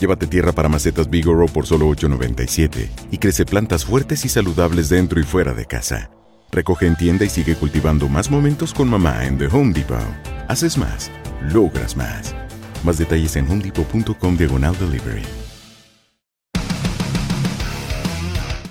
Llévate tierra para macetas Bigoro por solo $8.97 y crece plantas fuertes y saludables dentro y fuera de casa. Recoge en tienda y sigue cultivando más momentos con mamá en The Home Depot. Haces más, logras más. Más detalles en homedepot.com diagonal delivery.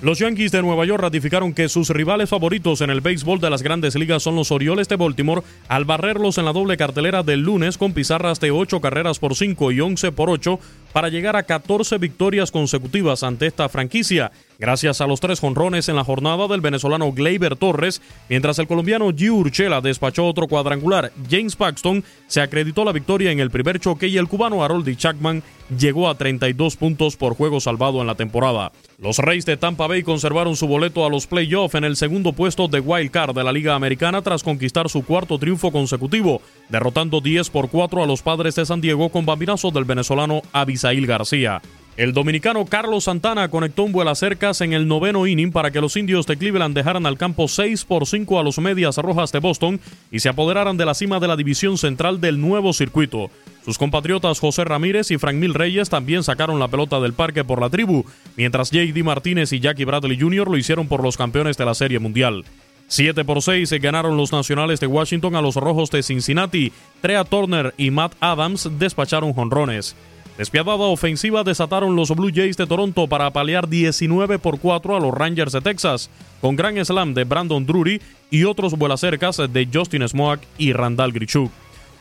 Los Yankees de Nueva York ratificaron que sus rivales favoritos en el béisbol de las grandes ligas son los Orioles de Baltimore al barrerlos en la doble cartelera del lunes con pizarras de 8 carreras por 5 y 11 por 8 para llegar a 14 victorias consecutivas ante esta franquicia gracias a los tres jonrones en la jornada del venezolano Gleyber Torres, mientras el colombiano Giu Urchela despachó otro cuadrangular. James Paxton se acreditó la victoria en el primer choque y el cubano Haroldi Chapman llegó a 32 puntos por juego salvado en la temporada. Los Reyes de Tampa Bay conservaron su boleto a los playoffs en el segundo puesto de Wild Card de la Liga Americana tras conquistar su cuarto triunfo consecutivo, derrotando 10 por 4 a los Padres de San Diego con bambinazo del venezolano Abisail García. El dominicano Carlos Santana conectó un vuelo cercas en el noveno inning para que los indios de Cleveland dejaran al campo 6 por 5 a los Medias Rojas de Boston y se apoderaran de la cima de la división central del nuevo circuito. Sus compatriotas José Ramírez y Frank Mil Reyes también sacaron la pelota del parque por la tribu, mientras J.D. Martínez y Jackie Bradley Jr. lo hicieron por los campeones de la Serie Mundial. 7 por 6 se ganaron los nacionales de Washington a los rojos de Cincinnati. Trea Turner y Matt Adams despacharon jonrones. Despiadada ofensiva desataron los Blue Jays de Toronto para apalear 19 por 4 a los Rangers de Texas, con gran slam de Brandon Drury y otros vuelacercas de Justin Smoak y Randall Grichuk.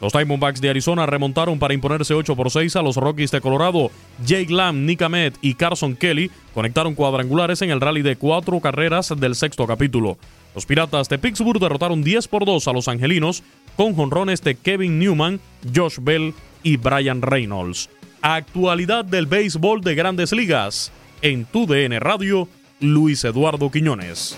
Los Diamondbacks de Arizona remontaron para imponerse 8 por 6 a los Rockies de Colorado. Jake Lamb, Nick Ahmed y Carson Kelly conectaron cuadrangulares en el rally de cuatro carreras del sexto capítulo. Los Piratas de Pittsburgh derrotaron 10 por 2 a los Angelinos con jonrones de Kevin Newman, Josh Bell y Brian Reynolds. Actualidad del béisbol de grandes ligas. En tu DN Radio, Luis Eduardo Quiñones.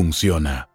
funciona.